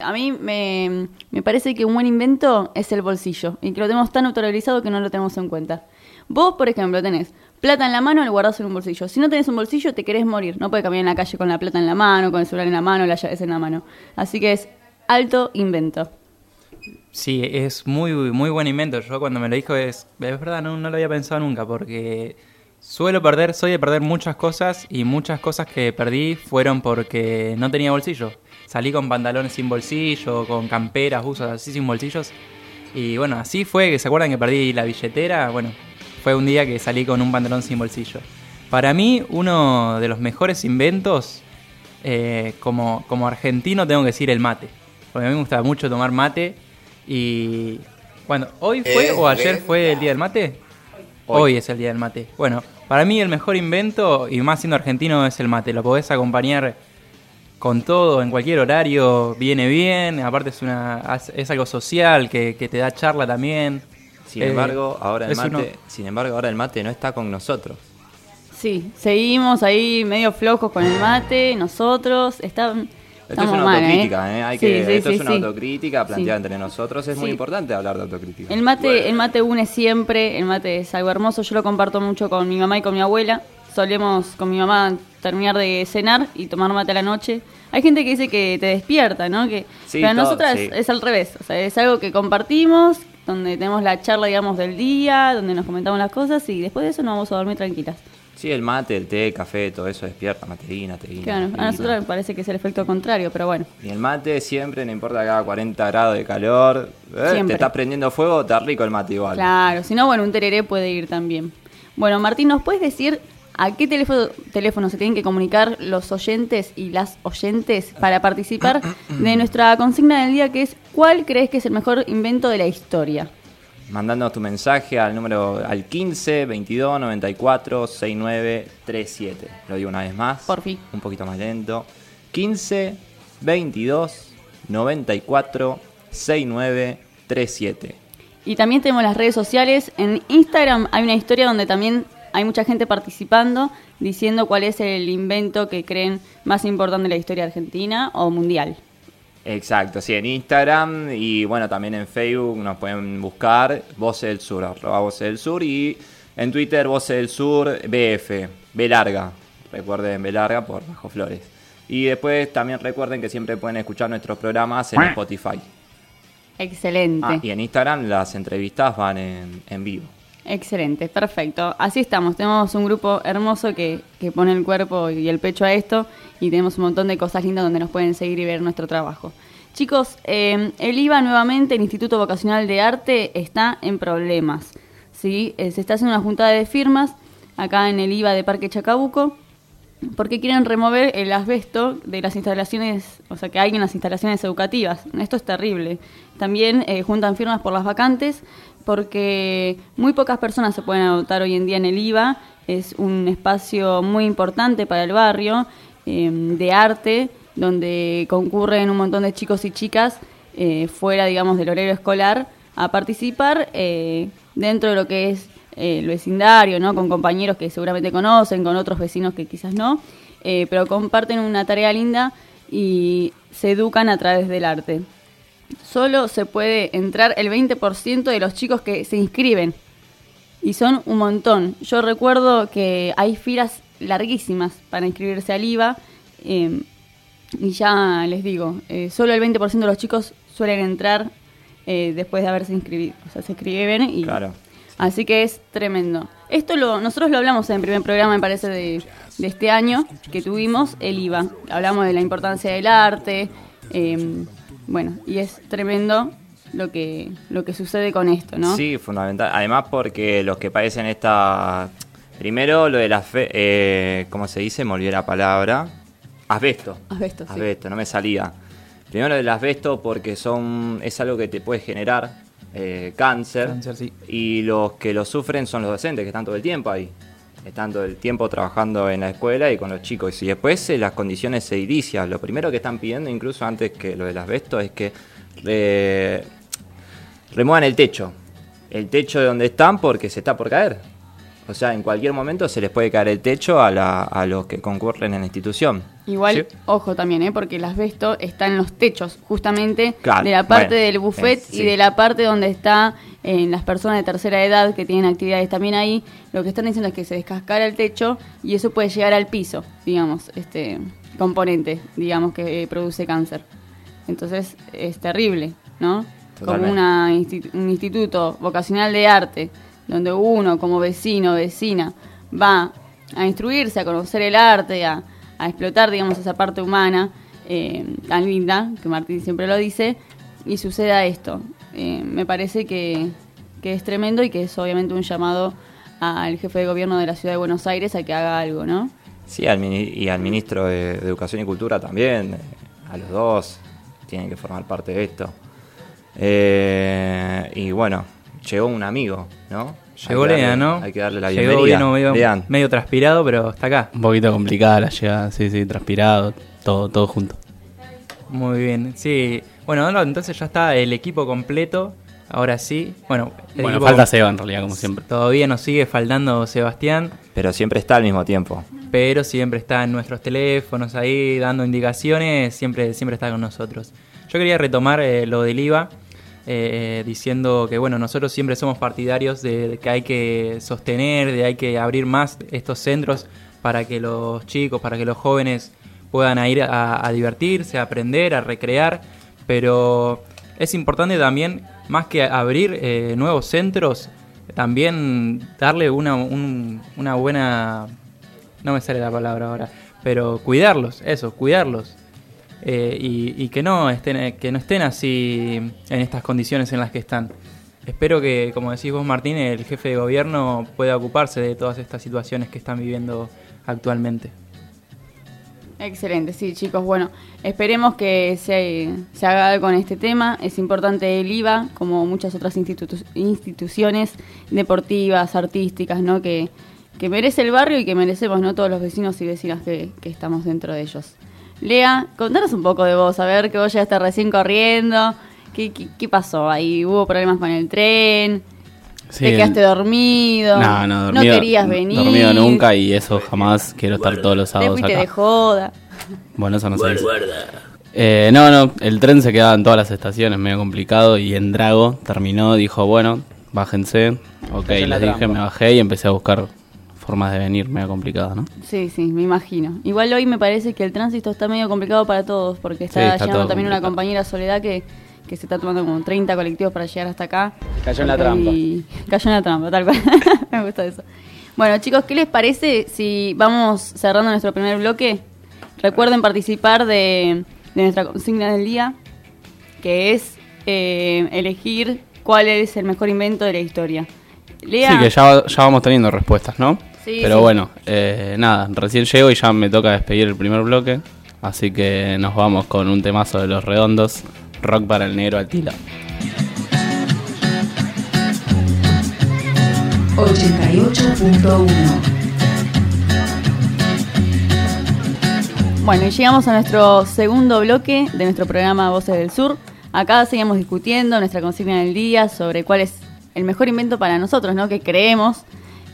A mí me, me parece que un buen invento es el bolsillo y que lo tenemos tan autoralizado que no lo tenemos en cuenta. Vos, por ejemplo, tenés plata en la mano y lo guardás en un bolsillo. Si no tenés un bolsillo, te querés morir. No puedes caminar en la calle con la plata en la mano, con el celular en la mano, las llaves en la mano. Así que es alto invento. Sí, es muy, muy buen invento. Yo cuando me lo dijo es, es verdad, no, no lo había pensado nunca porque suelo perder, soy de perder muchas cosas y muchas cosas que perdí fueron porque no tenía bolsillo. Salí con pantalones sin bolsillo, con camperas, usos así sin bolsillos. Y bueno, así fue que se acuerdan que perdí la billetera. Bueno, fue un día que salí con un pantalón sin bolsillo. Para mí, uno de los mejores inventos, eh, como, como argentino, tengo que decir el mate. Porque a mí me gusta mucho tomar mate. Y bueno, ¿hoy fue o ayer fue el día del mate? Hoy. es el día del mate. Bueno, para mí el mejor invento, y más siendo argentino, es el mate. Lo podés acompañar con todo, en cualquier horario, viene bien. Aparte es, una, es algo social que, que te da charla también. Sin Eh, embargo, ahora el mate, uno- sin embargo, ahora el mate no está con nosotros. Sí, seguimos ahí medio flojos con el mate, nosotros. Está, Esto es estamos una mal, autocrítica, ¿eh? Hay Sí, que, sí, esto sí, es una sí. autocrítica planteada Sí. entre nosotros. Es muy importante hablar de autocrítica. El mate, el mate une siempre, el mate es algo hermoso, yo lo comparto mucho con mi mamá y con mi abuela. Solemos con mi mamá terminar de cenar y tomar mate a la noche. Hay gente que dice que te despierta, ¿no? Que, Sí, pero todo, nosotras sí. es al revés, o sea, es algo que compartimos, donde tenemos la charla, digamos, del día, donde nos comentamos las cosas y después de eso nos vamos a dormir tranquilas. Sí, el mate, el té, el café, todo eso despierta, mateína, teína. Claro, a nosotros me parece que es el efecto contrario, pero bueno. Y el mate siempre, no importa que haga 40 grados de calor, eh, te estás prendiendo fuego, está rico el mate igual. Claro, si no, bueno, un tereré puede ir también. Bueno, Martín, ¿nos puedes decir a qué teléfono, teléfono se tienen que comunicar los oyentes y las oyentes para participar de nuestra consigna del día que es ¿cuál crees que es el mejor invento de la historia? Mandándonos tu mensaje al número al 15 22 94 69 37. Lo digo una vez más. Por fin. Un poquito más lento. 15 22 94 69 37. Y también tenemos las redes sociales. En Instagram hay una historia donde también hay mucha gente participando diciendo cuál es el invento que creen más importante de la historia argentina o mundial. Exacto, sí, en Instagram y bueno, también en Facebook nos pueden buscar Voces del Sur, arroba Voces del Sur y en Twitter Voces del Sur BF, B larga, recuerden B larga por Bajo Flores. Y después también recuerden que siempre pueden escuchar nuestros programas en Spotify. Excelente. Ah, y en Instagram las entrevistas van en, en vivo. Excelente, perfecto. Así estamos. Tenemos un grupo hermoso que, que pone el cuerpo y el pecho a esto y tenemos un montón de cosas lindas donde nos pueden seguir y ver nuestro trabajo. Chicos, eh, el IVA nuevamente, el Instituto Vocacional de Arte, está en problemas. ¿sí? Eh, se está haciendo una juntada de firmas acá en el IVA de Parque Chacabuco porque quieren remover el asbesto de las instalaciones, o sea, que hay en las instalaciones educativas. Esto es terrible. También eh, juntan firmas por las vacantes porque muy pocas personas se pueden anotar hoy en día en el IVA. Es un espacio muy importante para el barrio eh, de arte, donde concurren un montón de chicos y chicas eh, fuera, digamos, del horario escolar a participar eh, dentro de lo que es eh, el vecindario, ¿no? Con compañeros que seguramente conocen, con otros vecinos que quizás no, eh, pero comparten una tarea linda y se educan a través del arte. Solo se puede entrar el 20% de los chicos que se inscriben y son un montón. Yo recuerdo que hay filas larguísimas para inscribirse al IVA eh, y ya les digo, eh, solo el 20% de los chicos suelen entrar eh, después de haberse inscribido. O sea, se inscriben y... Claro. Así que es tremendo. Esto lo, nosotros lo hablamos en el primer programa, me parece, de, de este año que tuvimos, el IVA. Hablamos de la importancia del arte. eh, bueno, y es tremendo lo que, lo que sucede con esto, ¿no? Sí, fundamental. Además porque los que padecen esta... Primero lo de la fe... Eh, ¿Cómo se dice? Me olvidé la palabra. Asbesto. Asbesto, sí. Asbesto, no me salía. Primero el asbesto porque son es algo que te puede generar eh, cáncer. Cáncer, sí. Y los que lo sufren son los docentes, que están todo el tiempo ahí. Están todo el tiempo trabajando en la escuela y con los chicos. Y después eh, las condiciones edilicias. Lo primero que están pidiendo, incluso antes que lo del asbesto, es que eh, remuevan el techo. El techo de donde están porque se está por caer. O sea, en cualquier momento se les puede caer el techo a, la- a los que concurren en la institución. Igual, Sí. ojo también, ¿eh? porque el asbesto está en los techos, justamente Claro, de la parte bueno, del buffet eh, y sí. de la parte donde está en las personas de tercera edad que tienen actividades también ahí. Lo que están diciendo es que se descascara el techo y eso puede llegar al piso, digamos, este componente, digamos, que eh, produce cáncer. Entonces es terrible, ¿no? Como Totalmente. una insti- un instituto vocacional de arte, donde uno como vecino, vecina, va a instruirse, a conocer el arte, a, a explotar, digamos, esa parte humana eh, tan linda, que Martín siempre lo dice, y suceda esto. Eh, me parece que, que es tremendo y que es obviamente un llamado al jefe de gobierno de la ciudad de Buenos Aires a que haga algo, ¿no? Sí, al y al ministro de, Educación y Cultura también, a los dos, tienen que formar parte de esto. Eh, y bueno, llegó un amigo, ¿no? Llegó que Lea, darle- ¿no? Hay que darle la Llegó bienvenida. vino medio, Lean. medio transpirado, pero está acá. Un poquito complicada la llegada, sí, sí, transpirado, todo, todo junto. Muy bien, sí. Bueno, no, entonces ya está el equipo completo. Ahora sí. Bueno, el Bueno, equipo falta Seba en realidad, como siempre. Todavía nos sigue faltando Sebastián, Pero siempre está al mismo tiempo. pero siempre está en nuestros teléfonos ahí dando indicaciones, siempre, siempre está con nosotros. Yo quería retomar eh, lo del IVA, eh, diciendo que bueno, nosotros siempre somos partidarios de, que hay que sostener, de hay que abrir más estos centros para que los chicos, para que los jóvenes puedan ir a, a divertirse, a aprender, a recrear, pero es importante también, más que abrir eh, nuevos centros, también darle una, un- una buena no me sale la palabra ahora, pero cuidarlos, eso, cuidarlos. Eh, y, que no estén que no estén así en estas condiciones en las que están. Espero que, como decís vos, Martín, el jefe de gobierno pueda ocuparse de todas estas situaciones que están viviendo actualmente. Excelente, sí, chicos. Bueno, esperemos que se, se haga con este tema. Es importante el IVA, como muchas otras institu- instituciones deportivas, artísticas, ¿no? Que, que merece el barrio y que merecemos, ¿no? Todos los vecinos y vecinas que, que estamos dentro de ellos. Lea, contanos un poco de vos, a ver que vos ya estás recién corriendo. ¿Qué, qué, qué pasó ahí? ¿Hubo problemas con el tren? Sí, ¿Te quedaste dormido? No, no, dormido. querías venir. Dormido nunca y eso jamás quiero estar todos los Te sábados fuiste acá. de joda. Bueno, eso no se dice. Eh, no, no, el tren se quedaba en todas las estaciones, medio complicado, y en Drago terminó, dijo, bueno, bájense. Ok, les dije, me bajé y empecé a buscar formas de venir, medio complicadas, ¿no? Sí, sí, me imagino. Igual hoy me parece que el tránsito está medio complicado para todos, porque está, Sí, está llegando también una compañera Soledad que, que se está tomando como 30 colectivos para llegar hasta acá. Cayó en la trampa. Cayó en la trampa, tal cual. me gusta eso. Bueno, chicos, ¿qué les parece si vamos cerrando nuestro primer bloque? Recuerden participar de, de nuestra consigna del día, que es eh, elegir cuál es el mejor invento de la historia. Lea, Sí, que ya, ya vamos teniendo respuestas, ¿no? Sí, Pero sí. bueno, eh, nada, recién llego y ya me toca despedir el primer bloque, así que nos vamos con un temazo de los redondos, rock para el negro Altila. 88.1 Bueno, y llegamos a nuestro segundo bloque de nuestro programa Voces del Sur. Acá seguimos discutiendo nuestra consigna del día sobre cuál es el mejor invento para nosotros, ¿no? Que creemos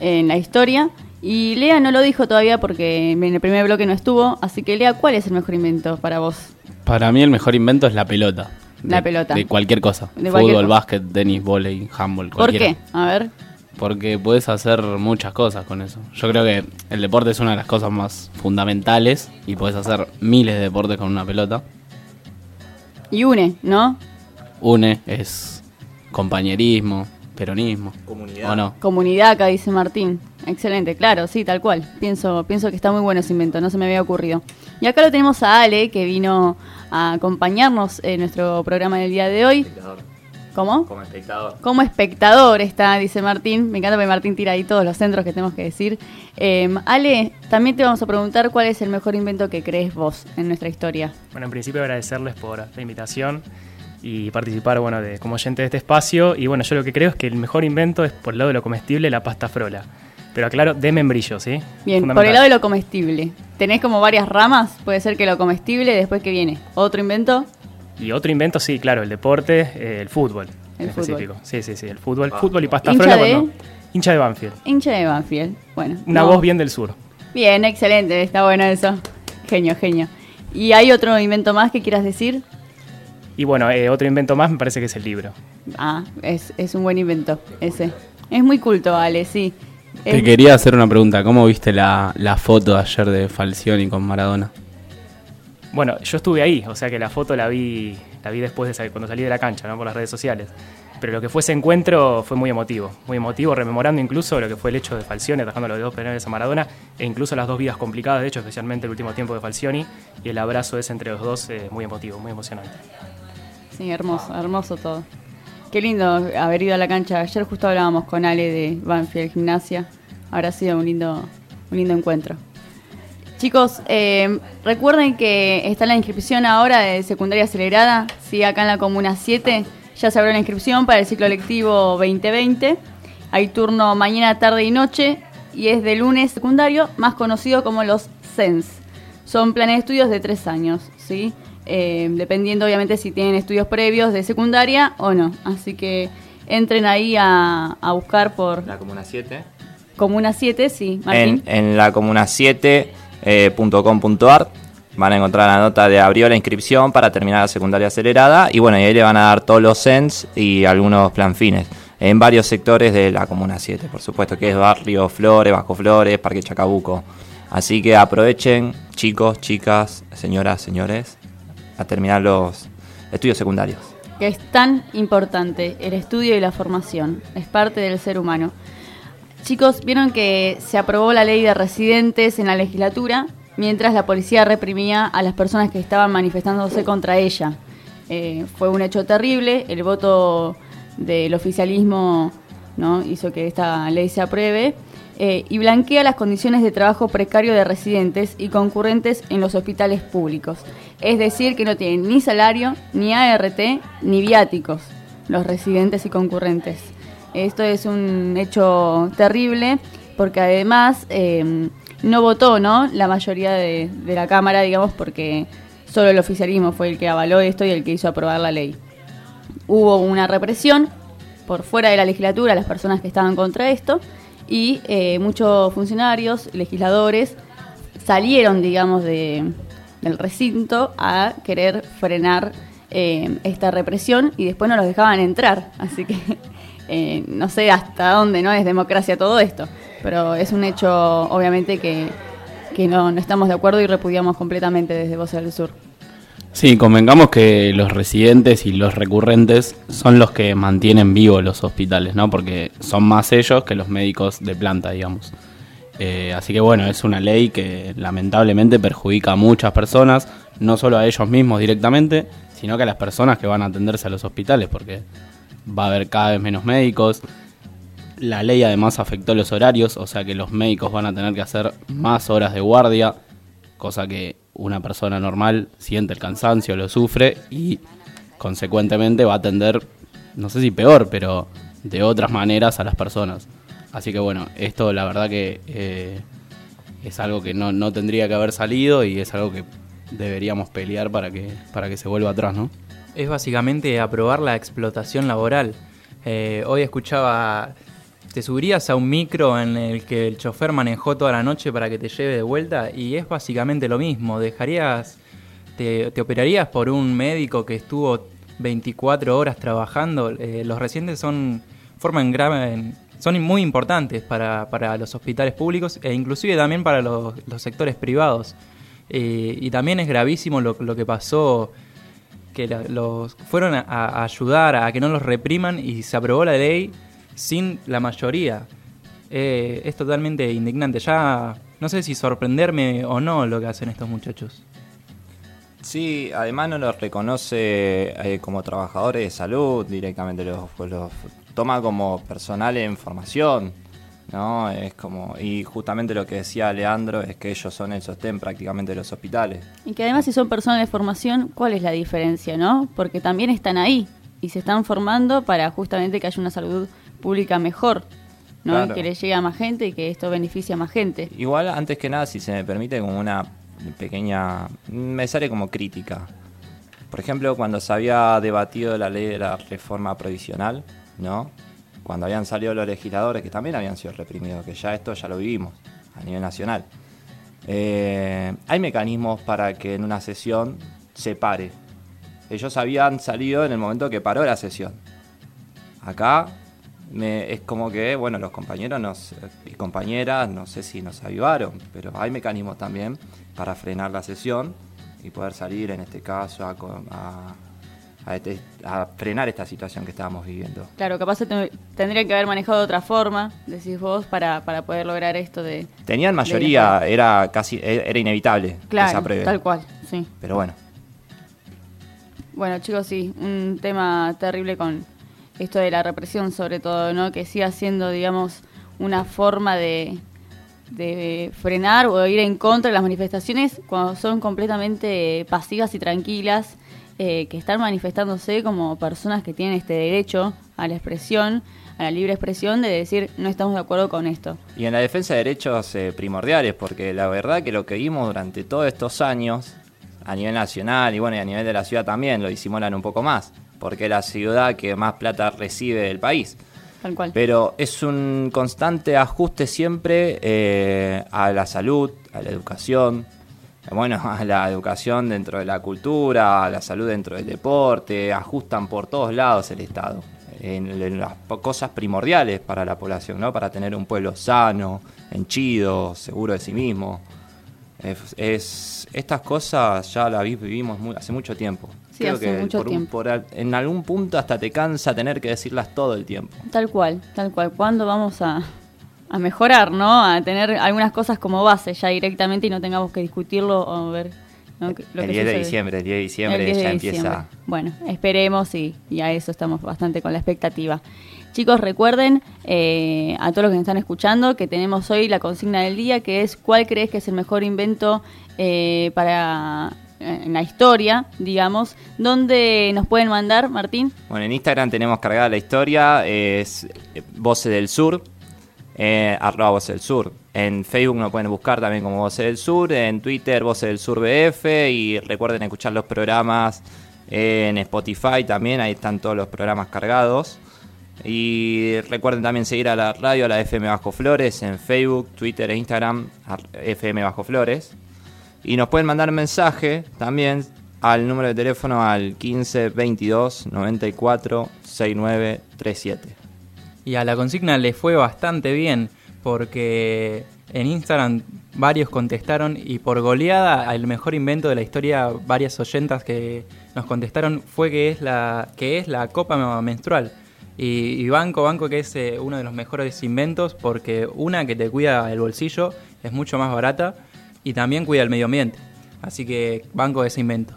en la historia. Y Lea no lo dijo todavía porque en el primer bloque no estuvo. Así que Lea, ¿cuál es el mejor invento para vos? Para mí el mejor invento es la pelota. La De- pelota. De cualquier cosa. De cualquier Fútbol, cosa. básquet, tenis, volei, handball, ¿Por cualquiera. qué? A ver. Porque puedes hacer muchas cosas con eso. Yo creo que el deporte es una de las cosas más fundamentales y puedes hacer miles de deportes con una pelota. Y une, ¿no? Une es compañerismo, peronismo. Comunidad. ¿O no? Comunidad, acá dice Martín. Excelente, claro, sí, tal cual. Pienso, pienso que está muy bueno ese invento, no se me había ocurrido. Y acá lo tenemos a Ale, que vino a acompañarnos en nuestro programa del día de hoy. Espectador. ¿Cómo? Como espectador. Como espectador está, dice Martín. Me encanta porque Martín tira ahí todos los centros que tenemos que decir. Eh, Ale, también te vamos a preguntar cuál es el mejor invento que crees vos en nuestra historia. Bueno, en principio agradecerles por la invitación y participar, bueno, de, como oyente de este espacio. Y bueno, yo lo que creo es que el mejor invento es por el lado de lo comestible, la pasta frola. Pero aclaro, de membrillo, ¿sí? Bien, por el lado de lo comestible. ¿Tenés como varias ramas? Puede ser que lo comestible, después que viene. ¿Otro invento? Y otro invento, sí, claro, el deporte, eh, el fútbol. El en fútbol. específico. Sí, sí, sí, el fútbol. Ah. Fútbol y pasta Hincha frola de- cuando- Hincha de Banfield. Hincha de Banfield. Bueno. Una no. voz bien del sur. Bien, excelente, está bueno eso. Genio, genio. ¿Y hay otro invento más que quieras decir? Y bueno, eh, otro invento más me parece que es el libro. Ah, es, es un buen invento, ese. Es muy culto, Ale, sí. Te Es- quería hacer una pregunta. ¿Cómo viste la, la foto ayer de Falcioni con Maradona? Bueno, yo estuve ahí, o sea que la foto la vi, la vi después de cuando salí de la cancha, ¿no? Por las redes sociales. Pero lo que fue ese encuentro fue muy emotivo, muy emotivo, rememorando incluso lo que fue el hecho de Falcioni atajando los dos penales a Maradona, e incluso las dos vidas complicadas, de hecho, especialmente el último tiempo de Falcioni, y el abrazo ese entre los dos, eh, muy emotivo, muy emocionante. Sí, hermoso, hermoso todo. Qué lindo haber ido a la cancha. Ayer justo hablábamos con Ale de Banfield Gimnasia. Habrá sido un lindo, un lindo encuentro. Chicos, eh, recuerden que está la inscripción ahora de secundaria acelerada. Sí, acá en la Comuna 7 ya se abrió la inscripción para el ciclo lectivo 2020. Hay turno mañana, tarde y noche y es de lunes secundario, más conocido como los CENS. Son planes de estudios de tres años, ¿sí? Eh, dependiendo obviamente si tienen estudios previos de secundaria o no. Así que entren ahí a, a buscar por La Comuna 7. Comuna 7, sí, En, Martín. en la comuna 7.com.ar van a encontrar la nota de abrió la inscripción para terminar la secundaria acelerada y bueno, y ahí le van a dar todos los CENS y algunos plan fines en varios sectores de la comuna 7, por supuesto que es Barrio Flores, Bajo Flores, Parque Chacabuco. Así que aprovechen, chicos, chicas, señoras, señores, a terminar los estudios secundarios. que es tan importante el estudio y la formación. Es parte del ser humano. Chicos, vieron que se aprobó la ley de residentes en la legislatura mientras la policía reprimía a las personas que estaban manifestándose contra ella. Eh, fue un hecho terrible, el voto del oficialismo hizo que esta ley se apruebe eh, y blanquea las condiciones de trabajo precario de residentes y concurrentes en los hospitales públicos. Es decir, que no tienen ni salario, ni ART, ni viáticos los residentes y concurrentes. Esto es un hecho terrible porque además eh, no votó ¿no? la mayoría de, de la Cámara, digamos, porque solo el oficialismo fue el que avaló esto y el que hizo aprobar la ley. Hubo una represión por fuera de la legislatura a las personas que estaban contra esto y eh, muchos funcionarios, legisladores, salieron, digamos, de, del recinto a querer frenar eh, esta represión y después no los dejaban entrar. Así que eh, no sé hasta dónde no es democracia todo esto, pero es un hecho, obviamente, que, que no, no estamos de acuerdo y repudiamos completamente desde Voces del Sur. Sí, convengamos que los residentes y los recurrentes son los que mantienen vivos los hospitales, ¿no? Porque son más ellos que los médicos de planta, digamos. Eh, así que bueno, es una ley que lamentablemente perjudica a muchas personas, no solo a ellos mismos directamente, sino que a las personas que van a atenderse a los hospitales, porque va a haber cada vez menos médicos. La ley además afectó los horarios, o sea que los médicos van a tener que hacer más horas de guardia, cosa que una persona normal siente el cansancio, lo sufre y consecuentemente va a atender, no sé si peor, pero de otras maneras a las personas. Así que bueno, esto la verdad que eh, es algo que no, no tendría que haber salido y es algo que deberíamos pelear para que, para que se vuelva atrás, ¿no? Es básicamente aprobar la explotación laboral. Eh, hoy escuchaba, te subirías a un micro en el que el chofer manejó toda la noche para que te lleve de vuelta y es básicamente lo mismo. Dejarías, te, te operarías por un médico que estuvo 24 horas trabajando. Eh, los residentes son, forman grave, son muy importantes para, para los hospitales públicos e inclusive también para los, sectores privados. Eh, y también es gravísimo lo, que pasó que los fueron a ayudar a que no los repriman y se aprobó la ley sin la mayoría. Eh, es totalmente indignante. Ya no sé si sorprenderme o no lo que hacen estos muchachos. Sí, además no los reconoce eh, como trabajadores de salud directamente, los, pues los toma como personal en formación, ¿no? Es como, y justamente lo que decía Leandro es que ellos son el sostén prácticamente de los hospitales. Y que además si son personas de formación, ¿cuál es la diferencia, no? Porque también están ahí y se están formando para justamente que haya una salud pública mejor, ¿no? Claro. Que le llegue a más gente y que esto beneficie a más gente. Igual, antes que nada, si se me permite, como una pequeña. Me sale como crítica. Por ejemplo, cuando se había debatido la ley de la reforma provisional, ¿no? cuando habían salido los legisladores que también habían sido reprimidos, que ya esto ya lo vivimos a nivel nacional. Eh, hay mecanismos para que en una sesión se pare. Ellos habían salido en el momento que paró la sesión. Acá me- es como que, bueno, los compañeros nos, y compañeras, no sé si nos avivaron, pero hay mecanismos también para frenar la sesión y poder salir, en este caso, a, a- a este- a frenar esta situación que estábamos viviendo. Claro, capaz te- tendría que haber manejado de otra forma, decís vos, para, para poder lograr esto de... Tenían mayoría, era casi era inevitable Claro, apruebe. tal cual, sí. Pero bueno, Bueno, chicos, sí, un tema terrible con esto de la represión, sobre todo, ¿no? Que siga siendo, digamos, una forma de, de frenar o ir en contra de las manifestaciones cuando son completamente pasivas y tranquilas, eh, que están manifestándose como personas que tienen este derecho a la expresión, a la libre expresión, de decir no estamos de acuerdo con esto. Y en la defensa de derechos eh, primordiales, porque la verdad que lo que vimos durante todos estos años, a nivel nacional y bueno, y a nivel de la ciudad también, lo disimulan un poco más, porque es la ciudad que más plata recibe del país. Tal cual. Pero es un constante ajuste siempre eh, a la salud, a la educación, bueno, a la educación dentro de la cultura, a la salud dentro del deporte, ajustan por todos lados el Estado, en, en las cosas primordiales para la población, ¿no? Para tener un pueblo sano, henchido, seguro de sí mismo. Es, es- estas cosas ya las vi- vivimos mu- hace mucho tiempo. Sí, hace mucho por un- tiempo. por en algún punto hasta te cansa tener que decirlas todo el tiempo. Tal cual, tal cual. ¿Cuándo vamos a, a mejorar, no? A tener algunas cosas como base ya directamente y no tengamos que discutirlo o ver ¿no? que- lo el que 10 de diciembre, el 10 de diciembre El 10 de ya diciembre. empieza. Bueno, esperemos y, y a eso estamos bastante con la expectativa. Chicos, recuerden eh, a todos los que nos están escuchando que tenemos hoy la consigna del día que es ¿cuál crees que es el mejor invento eh, para en la historia, digamos? ¿Dónde nos pueden mandar, Martín? Bueno, en Instagram tenemos cargada la historia, es eh, Voces del Sur, eh, arroba Voces del Sur. En Facebook nos pueden buscar también como Voces del Sur, en Twitter Voces del Sur BF y recuerden escuchar los programas en Spotify también, ahí están todos los programas cargados. Y recuerden también seguir a la radio, a la FM Bajo Flores, en Facebook, Twitter e Instagram, FM Bajo Flores. Y nos pueden mandar mensaje también al número de teléfono al 15 22 94 69 37. Y a la consigna le fue bastante bien porque en Instagram varios contestaron y por goleada al mejor invento de la historia varias oyentas que nos contestaron fue que es la que es la copa menstrual. Y, y banco, banco que es eh, uno de los mejores inventos porque una que te cuida el bolsillo es mucho más barata y también cuida el medio ambiente. Así que banco ese invento.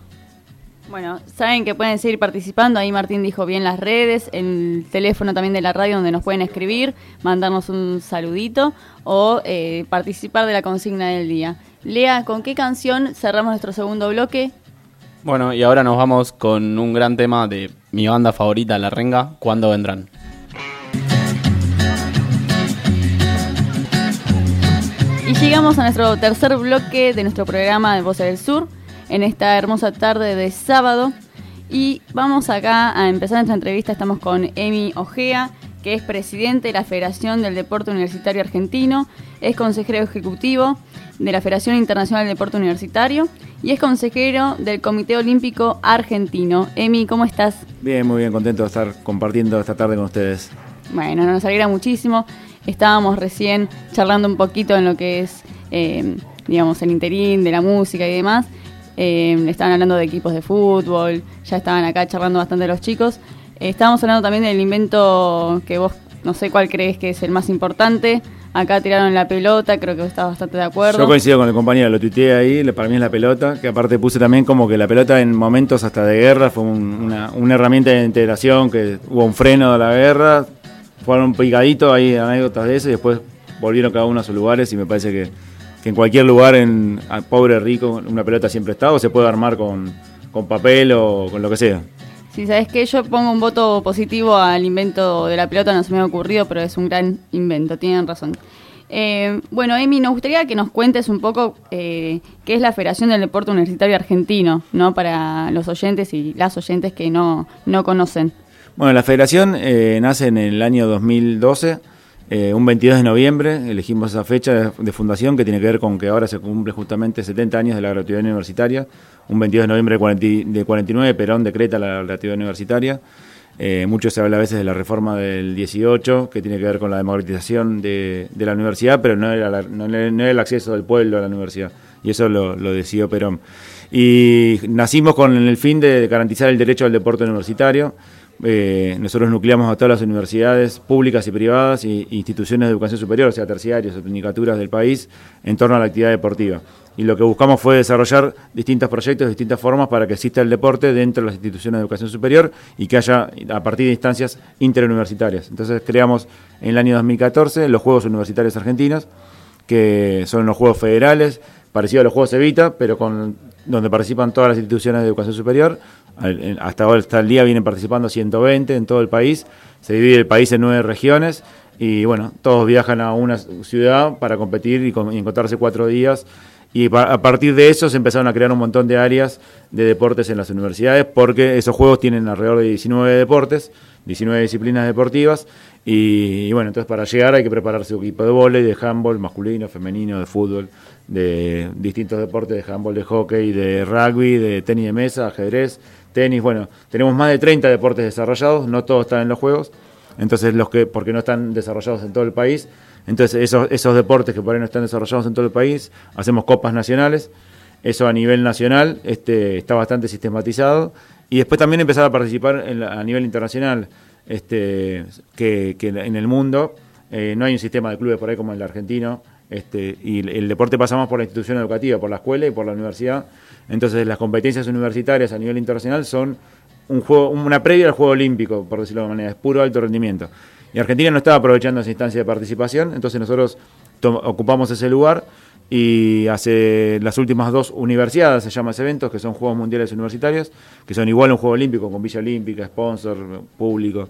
Bueno, saben que pueden seguir participando. Ahí Martín dijo bien las redes, el teléfono también de la radio donde nos pueden escribir, mandarnos un saludito o eh, participar de la consigna del día. Lea, ¿con qué canción cerramos nuestro segundo bloque? Bueno, y ahora nos vamos con un gran tema de mi banda favorita, La Renga, ¿Cuándo vendrán? Llegamos a nuestro tercer bloque de nuestro programa de Voces del Sur en esta hermosa tarde de sábado. Y vamos acá a empezar nuestra entrevista. Estamos con Emi Ojea, que es presidente de la Federación del Deporte Universitario Argentino, es consejero ejecutivo de la Federación Internacional del Deporte Universitario y es consejero del Comité Olímpico Argentino. Emi, ¿cómo estás? Bien, muy bien, contento de estar compartiendo esta tarde con ustedes. Bueno, nos alegra muchísimo. Estábamos recién charlando un poquito en lo que es, eh, digamos, el interín de la música y demás. Eh, estaban hablando de equipos de fútbol, ya estaban acá charlando bastante los chicos. Eh, estábamos hablando también del invento que vos, no sé cuál crees que es el más importante. Acá tiraron la pelota, creo que vos estás bastante de acuerdo. Yo coincido con el compañero, lo tuiteé ahí, para mí es la pelota, que aparte puse también como que la pelota en momentos hasta de guerra fue un- una, una herramienta de integración, que hubo un freno de la guerra, fueron picaditos ahí anécdotas de eso y después volvieron cada uno a sus lugares y me parece que, que en cualquier lugar, en pobre, rico, una pelota siempre está o se puede armar con, con papel o con lo que sea. Si sabes que yo pongo un voto positivo al invento de la pelota, no se me ha ocurrido, pero es un gran invento, tienen razón. Eh, bueno, Emi, nos gustaría que nos cuentes un poco eh, qué es la Federación del Deporte Universitario Argentino, ¿no? Para los oyentes y las oyentes que no, no conocen. Bueno, la federación eh, nace en el año 2012, eh, un 22 de noviembre, elegimos esa fecha de, fundación que tiene que ver con que ahora se cumple justamente 70 años de la gratuidad universitaria. Un 22 de noviembre de, 40 de 49, Perón decreta la gratuidad universitaria. Eh, mucho se habla a veces de la reforma del 18, que tiene que ver con la democratización de, la universidad, pero no era, la- no, el acceso del pueblo a la universidad. Y eso lo, lo decidió Perón. Y nacimos con el fin de garantizar el derecho al deporte universitario. Eh, nosotros nucleamos a todas las universidades públicas y privadas y instituciones de educación superior, o sea, terciarias o tecnicaturas del país, en torno a la actividad deportiva. Y lo que buscamos fue desarrollar distintos proyectos, distintas formas para que exista el deporte dentro de las instituciones de educación superior y que haya a partir de instancias interuniversitarias. Entonces creamos en el año 2014 los Juegos Universitarios Argentinos, que son los Juegos Federales, parecido a los Juegos Evita, pero con donde participan todas las instituciones de educación superior. Hasta ahora, hasta el día vienen participando 120 en todo el país. Se divide el país en nueve regiones y bueno, todos viajan a una ciudad para competir y, con- y encontrarse cuatro días. Y a partir de eso se empezaron a crear un montón de áreas de deportes en las universidades porque esos juegos tienen alrededor de 19 deportes, 19 disciplinas deportivas. Y, bueno, entonces para llegar hay que preparar su equipo de vóley, de handball, masculino, femenino, de fútbol, de distintos deportes, de handball, de hockey, de rugby, de tenis de mesa, ajedrez, tenis. Bueno, tenemos más de 30 deportes desarrollados, no todos están en los juegos. Entonces, los que, porque no están desarrollados en todo el país, entonces esos, esos deportes que por ahí no están desarrollados en todo el país, hacemos copas nacionales, eso a nivel nacional este, está bastante sistematizado, y después también empezar a participar en la- a nivel internacional, este, que, que en el mundo eh, no hay un sistema de clubes por ahí como el argentino, este, y el, el deporte pasa más por la institución educativa, por la escuela y por la universidad, entonces las competencias universitarias a nivel internacional son un juego, una previa al juego olímpico, por decirlo de manera, es puro alto rendimiento. Y Argentina no estaba aprovechando esa instancia de participación, entonces nosotros ocupamos ese lugar y hace las últimas dos universidades, se llama ese evento, que son Juegos Mundiales Universitarios, que son igual a un juego olímpico, con Villa Olímpica, sponsor, público.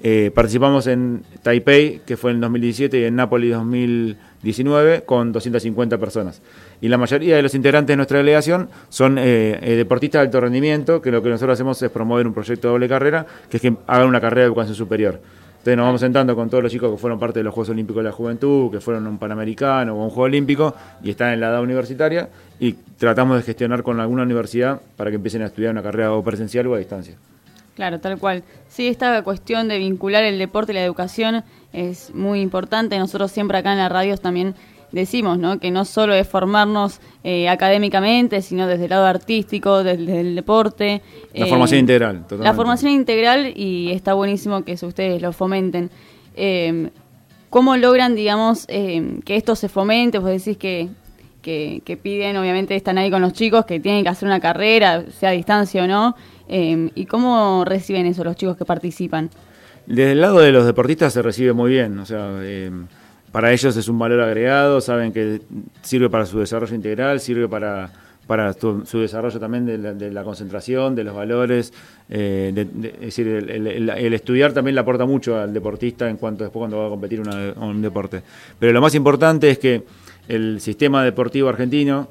Eh, participamos en Taipei, que fue en 2017, y en Nápoles 2019, con 250 personas. Y la mayoría de los integrantes de nuestra delegación son eh, eh, deportistas de alto rendimiento, que lo que nosotros hacemos es promover un proyecto de doble carrera, que es que hagan una carrera de educación superior. Entonces nos vamos sentando con todos los chicos que fueron parte de los Juegos Olímpicos de la Juventud, que fueron un Panamericano o un Juego Olímpico y están en la edad universitaria y tratamos de gestionar con alguna universidad para que empiecen a estudiar una carrera o presencial o a distancia. Claro, tal cual. Sí, esta cuestión de vincular el deporte y la educación es muy importante. Nosotros siempre acá en la radio también decimos, ¿no? Que no solo es formarnos eh, académicamente, sino desde el lado artístico, desde el deporte. La Eh, formación integral, La totalmente. formación integral y está buenísimo que ustedes lo fomenten. Eh, ¿Cómo logran, digamos, eh, que esto se fomente? Vos decís que, que, que piden, obviamente están ahí con los chicos que tienen que hacer una carrera, sea a distancia o no. Eh, ¿Y cómo reciben eso los chicos que participan? Desde el lado de los deportistas se recibe muy bien, o sea, eh, para ellos es un valor agregado, saben que sirve para su desarrollo integral, sirve para, su desarrollo también de la, de la concentración, de los valores, eh, es decir, el, estudiar también le aporta mucho al deportista en cuanto después cuando va a competir una- un deporte. Pero lo más importante es que el sistema deportivo argentino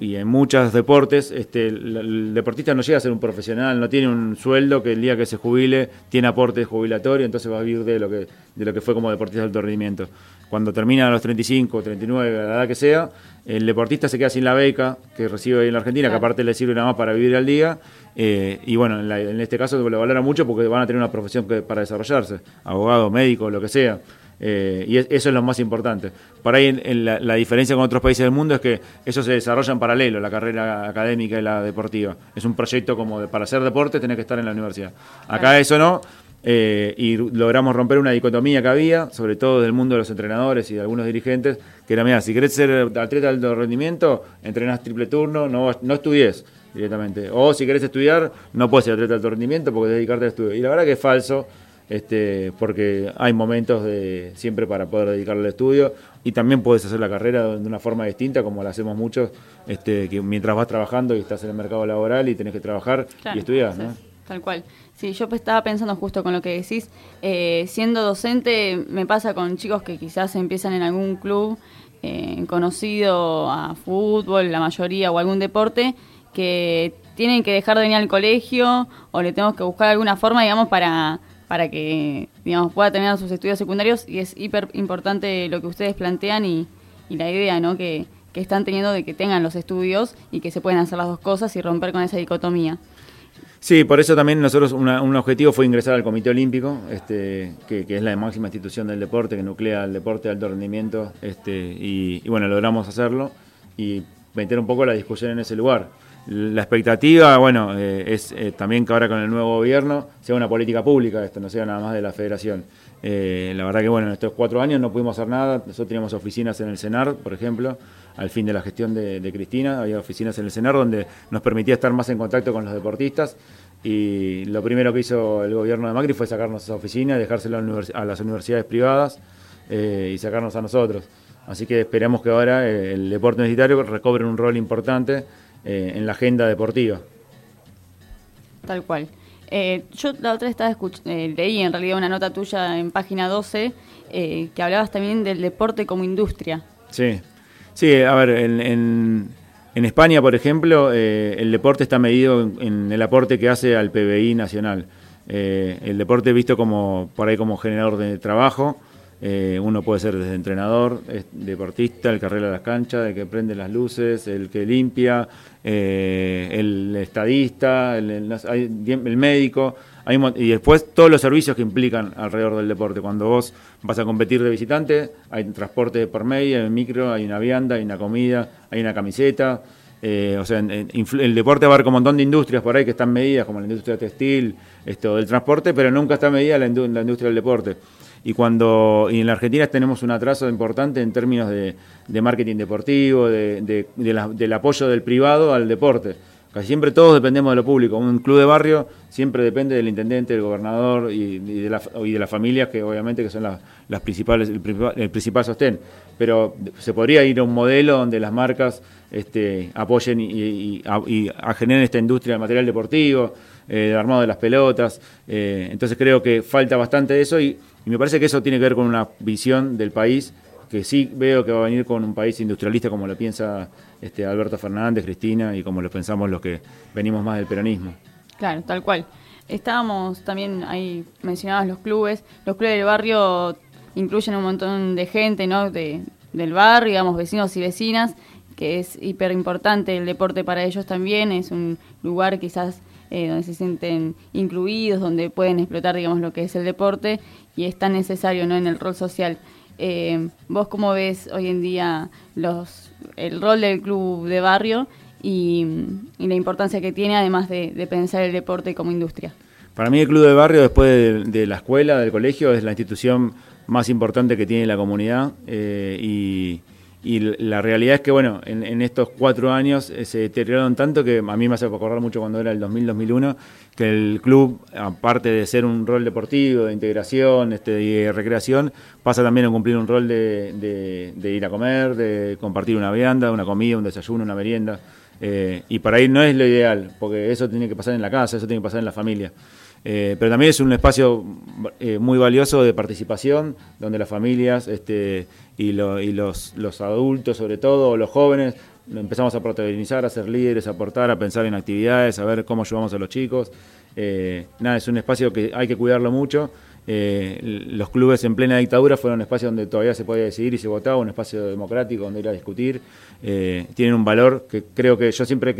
y en muchos deportes este, el, el deportista no llega a ser un profesional, no tiene un sueldo que el día que se jubile tiene aporte jubilatorio, entonces va a vivir de lo que, de lo que fue como deportista de alto rendimiento. Cuando termina a los 35, 39, a la edad que sea, el deportista se queda sin la beca que recibe ahí en la Argentina, que aparte le sirve nada más para vivir al día. eh, y bueno, en, la- en este caso lo valora mucho porque van a tener una profesión que, para desarrollarse, abogado, médico, lo que sea. Eh, y es- eso es lo más importante. Por ahí en- en la, la diferencia con otros países del mundo es que eso se desarrolla en paralelo, la carrera académica y la deportiva. Es un proyecto como de, para hacer deporte tenés que estar en la universidad. Acá Claro. eso no. Eh, y logramos romper una dicotomía que había, sobre todo del mundo de los entrenadores y de algunos dirigentes, que era, mira, si querés ser atleta de alto rendimiento, entrenás triple turno, no, no estudies directamente. O si querés estudiar, no puedes ser atleta de alto rendimiento porque dedicarte al estudio. Y la verdad que es falso, este, porque hay momentos de siempre para poder dedicarle al estudio y también puedes hacer la carrera de una forma distinta, como la hacemos muchos, este, que mientras vas trabajando y estás en el mercado laboral y tenés que trabajar Claro, y estudiar, ¿no? Tal cual. Sí, yo estaba pensando justo con lo que decís. eh, siendo docente, me pasa con chicos que quizás empiezan en algún club eh, conocido a fútbol, la mayoría, o algún deporte, que tienen que dejar de venir al colegio o le tenemos que buscar alguna forma, digamos, para, para que digamos pueda terminar sus estudios secundarios y es hiper importante lo que ustedes plantean y, y la idea ¿no? que, que están teniendo de que tengan los estudios y que se pueden hacer las dos cosas y romper con esa dicotomía. Sí, por eso también nosotros una- un objetivo fue ingresar al Comité Olímpico, este, que, es la máxima institución del deporte, que nuclea el deporte de alto rendimiento, este, y, y bueno, logramos hacerlo y meter un poco la discusión en ese lugar. La expectativa, bueno, eh, es eh, también que ahora con el nuevo gobierno sea una política pública esto, no sea nada más de la federación. Eh, la verdad que bueno, en estos cuatro años no pudimos hacer nada. Nosotros teníamos oficinas en el CENAR, por ejemplo, al fin de la gestión de, Cristina, había oficinas en el CENAR donde nos permitía estar más en contacto con los deportistas. Y lo primero que hizo el gobierno de Macri fue sacarnos esa oficina, dejárselo a, a las universidades privadas eh, y sacarnos a nosotros. Así que esperamos que ahora eh, el deporte universitario recobre un rol importante en la agenda deportiva. Tal cual. Eh, yo la otra estaba eh, leí en realidad una nota tuya en página 12 eh, que hablabas también del deporte como industria. Sí, sí, a ver, en, en- en España, por ejemplo, eh, el deporte está medido en, en el aporte que hace al PBI nacional. Eh, el deporte visto como por ahí como generador de trabajo. Eh, uno puede ser desde entrenador, deportista, el que arregla las canchas, el que prende las luces, el que limpia, eh, el estadista, el, el- el médico, hay y después todos los servicios que implican alrededor del deporte. Cuando vos vas a competir de visitante, hay transporte por medio, hay un micro, hay una vianda, hay una comida, hay una camiseta. eh, o sea, en- en- el deporte abarca un montón de industrias por ahí que están medidas, como la industria textil, esto del transporte, pero nunca está medida la industria del deporte. Y cuando y en la Argentina tenemos un atraso importante en términos de, marketing deportivo, de, del apoyo del privado al deporte. Casi siempre todos dependemos de lo público. Un club de barrio siempre depende del intendente, del gobernador y, de, la, y de las familias, que obviamente que son las, las principales, el, principal- sostén. Pero se podría ir a un modelo donde las marcas este, apoyen y, y- generen esta industria del material deportivo, eh, armado de las pelotas. Eh, entonces creo que falta bastante de eso y, y me parece que eso tiene que ver con una visión del país que sí veo que va a venir con un país industrialista como lo piensa este, Alberto Fernández, Cristina y como lo pensamos los que venimos más del peronismo. Claro, tal cual. Estábamos también ahí, mencionabas los clubes. Los clubes del barrio incluyen un montón de gente, ¿no? De, del barrio, digamos, vecinos y vecinas, que es hiper importante el deporte para ellos también. Es un lugar quizás eh, donde se sienten incluidos, donde pueden explotar, digamos, lo que es el deporte y es tan necesario, ¿no? En el rol social. Eh, ¿Vos cómo ves hoy en día el rol del club de barrio y, la importancia que tiene además de, pensar el deporte como industria? Para mí el club de barrio, después de, de la escuela, del colegio, es la institución más importante que tiene la comunidad eh, y, y la realidad es que, bueno, en, estos cuatro años eh, se deterioraron tanto que a mí me hace acordar mucho cuando era el 2000-2001, que el club, aparte de ser un rol deportivo, de integración este, de recreación, pasa también a cumplir un rol de, ir a comer, de compartir una vianda, una comida, un desayuno, una merienda. eh, y para ahí no es lo ideal, porque eso tiene que pasar en la casa, eso tiene que pasar en la familia. Eh, pero también es un espacio muy valioso de participación, donde las familias este, y, lo- y los, los adultos, sobre todo, los jóvenes, empezamos a protagonizar, a ser líderes, a aportar, a pensar en actividades, a ver cómo ayudamos a los chicos. Eh, nada, es un espacio que hay que cuidarlo mucho. Eh, los clubes en plena dictadura fueron un espacio donde todavía se podía decidir y se votaba, un espacio democrático donde ir a discutir. Eh, tienen un valor que creo que yo siempre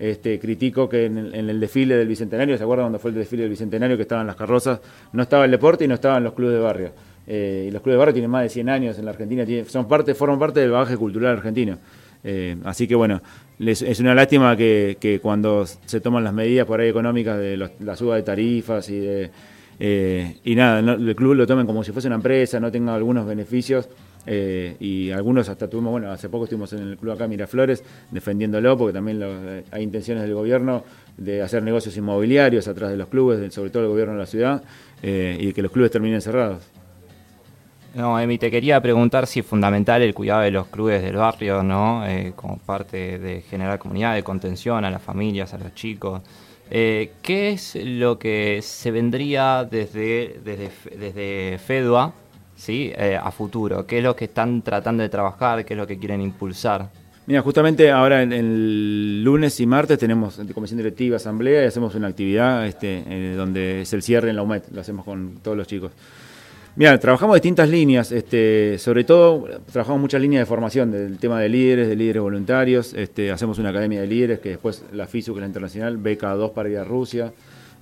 este, critico que en el, en el desfile del Bicentenario, ¿se acuerdan cuando fue el desfile del Bicentenario que estaban las carrozas? No estaba el deporte y no estaban los clubes de barrio. Eh, y los clubes de barrio tienen más de 100 años en la Argentina, son parte, forman parte del bagaje cultural argentino. Eh, así que bueno, les- es una lástima que, que cuando se toman las medidas por ahí económicas de la suba de tarifas y de eh, y nada, no- el club lo tomen como si fuese una empresa, no tenga algunos beneficios eh, y algunos hasta tuvimos, bueno, hace poco estuvimos en el club acá Miraflores defendiéndolo porque también lo- hay intenciones del gobierno de hacer negocios inmobiliarios atrás de los clubes, sobre todo el gobierno de la ciudad eh, y que los clubes terminen cerrados. No, Emi, te quería preguntar si es fundamental el cuidado de los clubes del barrio, ¿no? Eh, como parte de generar comunidad, de contención a las familias, a los chicos. Eh, ¿Qué es lo que se vendría desde, desde, desde FEDUA ¿sí? Eh, a futuro? ¿Qué es lo que están tratando de trabajar? ¿Qué es lo que quieren impulsar? Mira, justamente ahora en el lunes y martes tenemos comisión directiva, asamblea y hacemos una actividad este, eh, donde es el cierre en la UMED, lo hacemos con todos los chicos. Mira, trabajamos distintas líneas, este, sobre todo trabajamos muchas líneas de formación del tema de líderes, de líderes voluntarios, este, hacemos una academia de líderes que después la FISU, que es la internacional, beca 2 para ir a Rusia.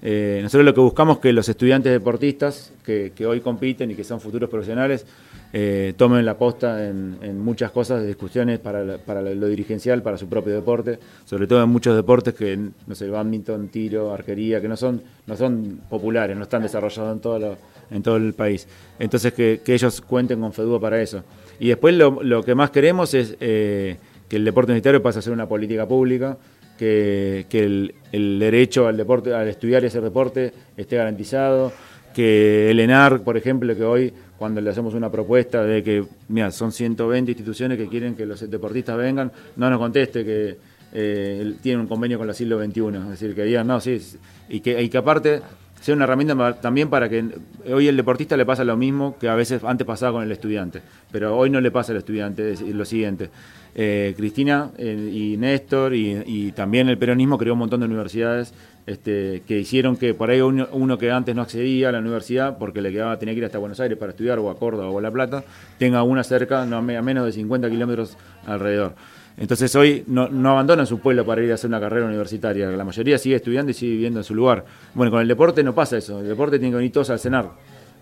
Eh, nosotros lo que buscamos es que los estudiantes deportistas que, que hoy compiten y que son futuros profesionales eh, tomen la posta en, en muchas cosas, discusiones para, la- para lo dirigencial, para su propio deporte, sobre todo en muchos deportes que, no sé, badminton, tiro, arquería, que no son, no son populares, no están desarrollados en todo, lo- en todo el país. Entonces que, que ellos cuenten con FEDUA para eso. Y después lo, lo que más queremos es eh, que el deporte universitario pase a ser una política pública, que, que el, derecho al deporte, al estudiar hacer deporte esté garantizado, que el ENAR, por ejemplo, que hoy cuando le hacemos una propuesta de que, mira, son 120 instituciones que quieren que los deportistas vengan, no nos conteste que eh, tiene un convenio con la siglo XXI, es decir, que digan, no, sí", y que, y que aparte sea una herramienta también para que hoy el deportista le pasa lo mismo que a veces antes pasaba con el estudiante, pero hoy no le pasa al estudiante, es lo siguiente. Eh, Cristina eh, y Néstor y, también el peronismo creó un montón de universidades este, que hicieron que por ahí uno, uno que antes no accedía a la universidad porque le quedaba, tenía que ir hasta Buenos Aires para estudiar o a Córdoba o a La Plata, tenga una cerca no, a menos de 50 kilómetros alrededor. Entonces hoy no, abandonan su pueblo para ir a hacer una carrera universitaria, la mayoría sigue estudiando y sigue viviendo en su lugar. Bueno, con el deporte no pasa eso, el deporte tiene que venir todos al cenar.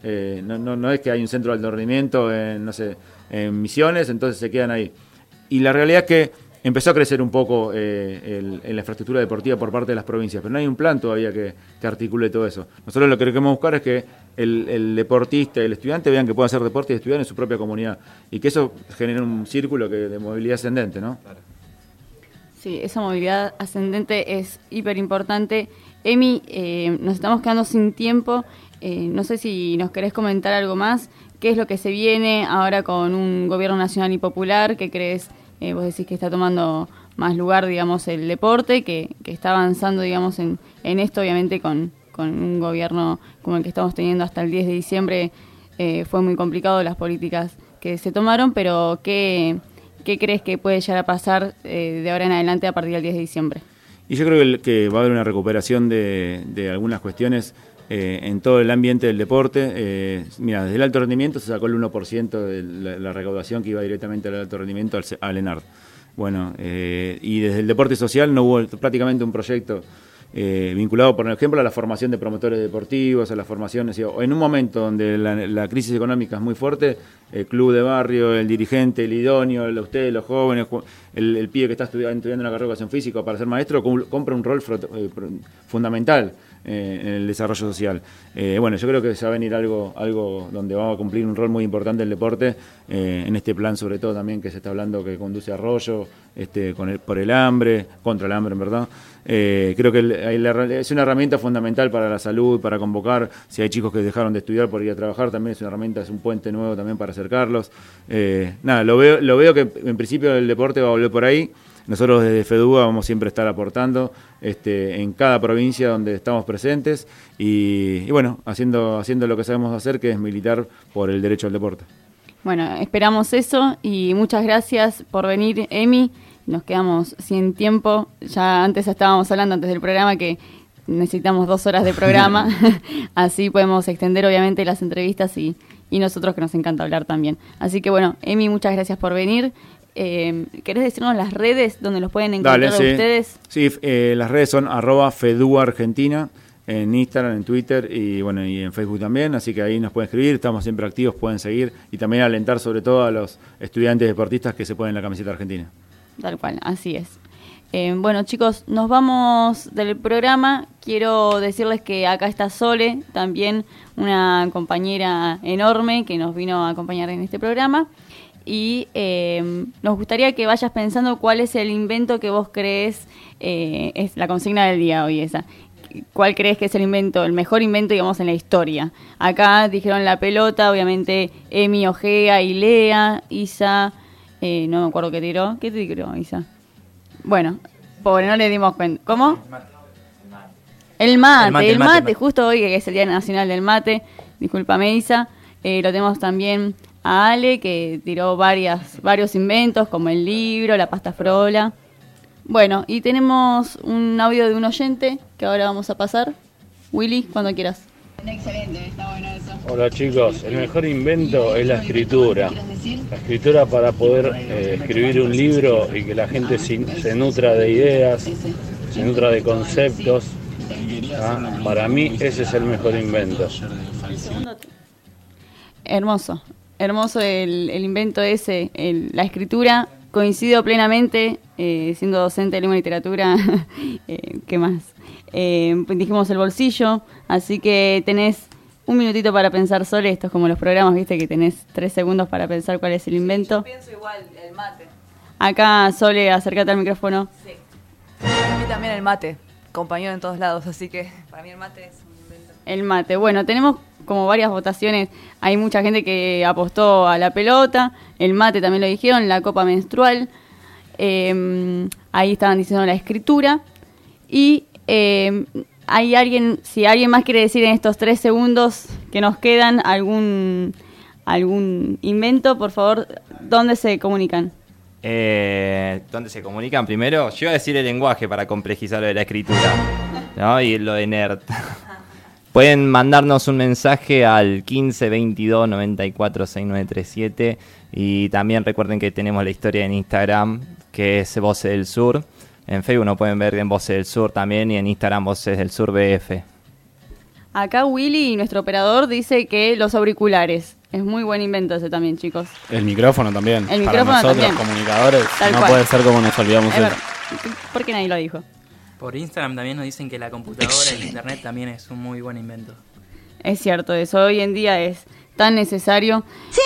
Eh, no, es que hay un centro de alto rendimiento en, no sé, en Misiones, entonces se quedan ahí. Y la realidad es que empezó a crecer un poco eh, el- la infraestructura deportiva por parte de las provincias, pero no hay un plan todavía que articule todo eso. Nosotros lo que queremos buscar es que el, el deportista y el estudiante vean que puede hacer deporte y estudiar en su propia comunidad y que eso genere un círculo que, de movilidad ascendente, ¿no? Sí, esa movilidad ascendente es hiper importante. Emi, eh, nos estamos quedando sin tiempo. Eh, no sé si nos querés comentar algo más. ¿Qué es lo que se viene ahora con un gobierno nacional y popular? ¿Qué crees? Eh, vos decís que está tomando más lugar, digamos, el deporte, que, que está avanzando, digamos, en, en esto, obviamente, con, con un gobierno como el que estamos teniendo hasta el 10 de diciembre. eh, fue muy complicado las políticas que se tomaron, pero ¿qué, crees que puede llegar a pasar eh, de ahora en adelante a partir del 10 de diciembre? Y yo creo que, va a haber una recuperación de, algunas cuestiones eh, en todo el ambiente del deporte. Mira, desde el alto rendimiento se sacó el 1% de la, recaudación que iba directamente al alto rendimiento al, al ENARD. Bueno, y desde el deporte social no hubo prácticamente un proyecto eh, vinculado, por ejemplo, a la formación de promotores deportivos, a la formación, es decir, en un momento donde la, crisis económica es muy fuerte, el club de barrio, el dirigente, el idóneo, ustedes, los jóvenes, el, el pibe que está estudiando, estudiando una carrera de educación física para ser maestro, compra un rol eh, fundamental eh, en el desarrollo social. Eh, bueno, yo creo que se va a venir algo, algo donde va a cumplir un rol muy importante el deporte, en este plan sobre todo también que se está hablando que conduce a Arroyo, este, con el, por el hambre, contra el hambre en verdad. Creo que es una herramienta fundamental para la salud, para convocar, si hay chicos que dejaron de estudiar por ir a trabajar, también es una herramienta, es un puente nuevo también para acercarlos. Nada, lo veo, lo veo que en principio el deporte va a volver por ahí. Nosotros desde FEDUA vamos siempre a estar aportando este, en cada provincia donde estamos presentes y, y bueno, haciendo, haciendo lo que sabemos hacer, que es militar por el derecho al deporte. Bueno, esperamos eso y muchas gracias por venir, Emi. Nos quedamos sin tiempo. Ya antes estábamos hablando, antes del programa, que necesitamos dos horas de programa. Así podemos extender, obviamente, las entrevistas y, y nosotros que nos encanta hablar también. Así que, bueno, Emi, muchas gracias por venir. Eh, ¿Querés decirnos las redes donde los pueden encontrar Dale, a sí. ustedes? Sí, eh, las redes son arroba FEDUA Argentina en Instagram, en Twitter y bueno y en Facebook también, así que ahí nos pueden escribir, estamos siempre activos, pueden seguir y también alentar sobre todo a los estudiantes deportistas que se ponen la camiseta argentina. Tal cual, así es. Eh, bueno, chicos, nos vamos del programa. Quiero decirles que acá está Sole, también una compañera enorme que nos vino a acompañar en este programa. Y eh, nos gustaría que vayas pensando cuál es el invento que vos crees, eh, es la consigna del día hoy esa. ¿Cuál crees que es el invento, el mejor invento, digamos, en la historia? Acá dijeron la pelota, obviamente Emi, Ojea y Lea, Isa, eh, no me acuerdo qué tiró. ¿Qué tiró, Isa? Bueno, pobre, no le dimos cuenta. ¿Cómo? El mate, el mate, El mate, el mate. justo hoy que es el Día Nacional del Mate. Discúlpame, Isa. Eh, lo tenemos también a Ale, que tiró varias, varios inventos, como el libro, la pasta frola. Bueno, y tenemos un audio de un oyente que ahora vamos a pasar. Willy, cuando quieras. Hola chicos, el mejor invento es la escritura. La escritura para poder eh, escribir un libro y que la gente se, se nutra de ideas, se nutra de conceptos. ¿ah? Para mí ese es el mejor invento. Hermoso, hermoso el, el invento ese, el- la escritura. Coincido plenamente, eh, siendo docente de lengua y literatura, eh, ¿qué más? Eh, dijimos el bolsillo, así que tenés un minutito para pensar Sole, esto es como los programas, viste, que tenés tres segundos para pensar cuál es el invento. Pienso igual, el mate. Acá, Sole, acércate al micrófono. Para mí también el mate, compañero en todos lados, así que para mí el mate es un invento. El mate. Bueno, tenemos como varias votaciones. Hay mucha gente que apostó a la pelota. El mate también lo dijeron. La copa menstrual. eh, ahí estaban diciendo la escritura. Y eh, hay alguien, si alguien más quiere decir en estos tres segundos que nos quedan algún, algún invento, por favor, ¿dónde se comunican? Eh, ¿Dónde se comunican primero? Yo iba a decir el lenguaje para complejizar lo de la escritura. ¿no? Y lo de nerd. Pueden mandarnos un mensaje al 15 22 94 6937 y también recuerden que tenemos la historia en Instagram que es Voces del Sur. En Facebook nos pueden ver en Voces del Sur también y en Instagram Voces del Sur BF. Acá Willy, nuestro operador, dice que los auriculares. Es muy buen invento ese también, chicos. El micrófono también. El Para micrófono nosotros, también. comunicadores, Tal no cual. puede ser como nos olvidamos Es eso. ¿Por qué nadie lo dijo? Por Instagram también nos dicen que la computadora y el internet también es un muy buen invento. Es cierto, eso hoy en día es tan necesario. Sí.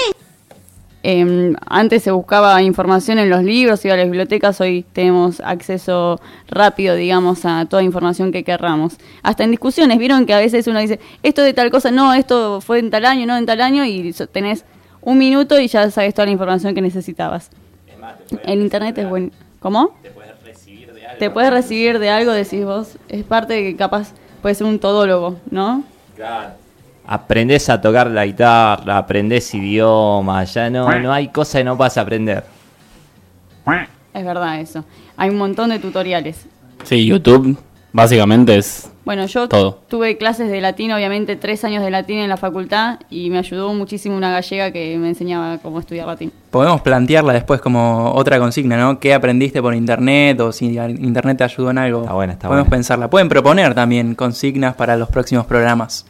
antes se buscaba información en los libros, iba a las bibliotecas, hoy tenemos acceso rápido, digamos, a toda información que querramos. Hasta en discusiones, vieron que a veces uno dice, esto de tal cosa, no, esto fue en tal año, no en tal año, y tenés un minuto y ya sabes toda la información que necesitabas. El internet es bueno. ¿Cómo? Te puedes recibir de algo, decís vos. Es parte de que capaz puede ser un todólogo, ¿no? Aprendés a tocar la guitarra, aprendés idiomas, ya no, no hay cosa que no vas a aprender. Es verdad eso. Hay un montón de tutoriales. Sí, YouTube básicamente es Bueno, yo Todo. tuve clases de latín, obviamente tres años de latín en la facultad y me ayudó muchísimo una gallega que me enseñaba cómo estudiar latín. Podemos plantearla después como otra consigna, ¿no? ¿Qué aprendiste por internet o si internet te ayudó en algo? Está buena, está Podemos buena. pensarla. Pueden proponer también consignas para los próximos programas.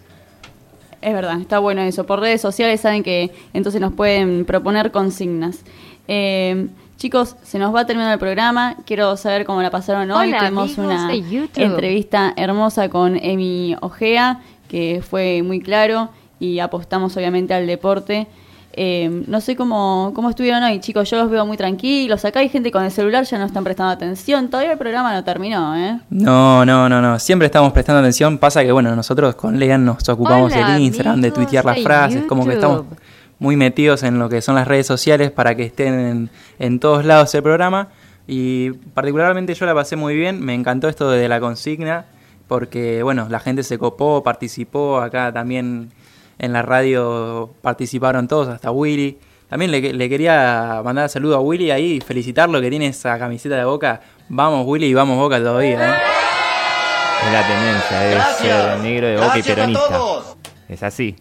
Es verdad, está bueno eso. Por redes sociales saben que entonces nos pueden proponer consignas. Eh, chicos, se nos va a terminar el programa. Quiero saber cómo la pasaron hoy. Hola, Tuvimos una YouTube. entrevista hermosa con Emi Ojea, que fue muy claro y apostamos obviamente al deporte. Eh, no sé cómo, cómo estuvieron hoy, chicos. Yo los veo muy tranquilos. Acá hay gente con el celular, ya no están prestando atención. Todavía el programa no terminó, ¿eh? No, no, no, no. Siempre estamos prestando atención. Pasa que, bueno, nosotros con Lean nos ocupamos Hola, del Instagram, de tuitear las frases, como que estamos YouTube. Muy metidos en lo que son las redes sociales para que estén en, en todos lados el programa. Y particularmente yo la pasé muy bien. Me encantó esto de la consigna, porque, bueno, la gente se copó, participó. Acá también en la radio participaron todos, hasta Willy. También le, le quería mandar saludo a Willy ahí y felicitarlo que tiene esa camiseta de boca. Vamos Willy y vamos Boca todavía. ¿eh? Es la tendencia, es negro de boca y peronista. Es así.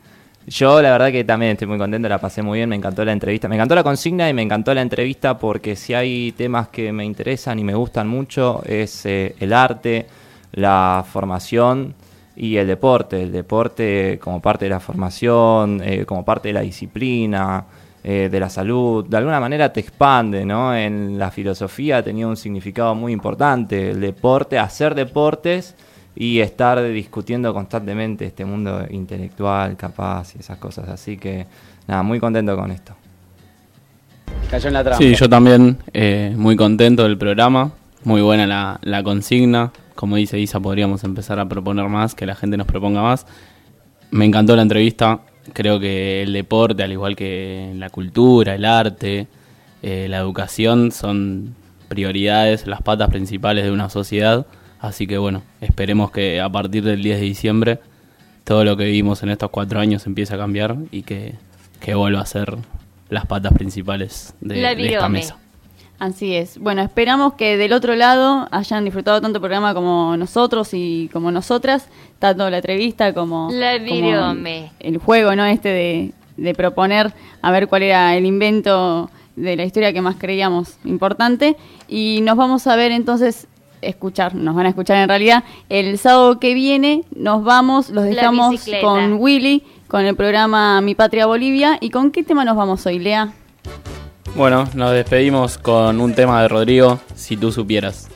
Yo la verdad que también estoy muy contento, la pasé muy bien, me encantó la entrevista. Me encantó la consigna y me encantó la entrevista porque si hay temas que me interesan y me gustan mucho es eh, el arte, la formación y el deporte. El deporte como parte de la formación, eh, como parte de la disciplina, eh, de la salud, de alguna manera te expande, ¿no? En la filosofía tenía un significado muy importante. El deporte, hacer deportes y estar discutiendo constantemente este mundo intelectual, capaz y esas cosas. Así que, nada, muy contento con esto. Cayó en la trampa. Sí, yo también eh, muy contento del programa, muy buena la, la consigna. Como dice Isa, podríamos empezar a proponer más, que la gente nos proponga más. Me encantó la entrevista, creo que el deporte, al igual que la cultura, el arte, eh, la educación, son prioridades, las patas principales de una sociedad. Así que bueno, esperemos que a partir del 10 de diciembre todo lo que vivimos en estos cuatro años empiece a cambiar y que, que vuelva a ser las patas principales de, La de esta mesa. Así es. Bueno, esperamos que del otro lado hayan disfrutado tanto el programa como nosotros y como nosotras, tanto la entrevista como, La como el juego, ¿no? Este de, de proponer a ver cuál era el invento de la historia que más creíamos importante. Y nos vamos a ver entonces, escuchar, nos van a escuchar en realidad, el sábado que viene nos vamos, los dejamos con Willy, con el programa Mi Patria Bolivia. ¿Y con qué tema nos vamos hoy, Lea? Bueno, nos despedimos con un tema de Rodrigo, si tú supieras.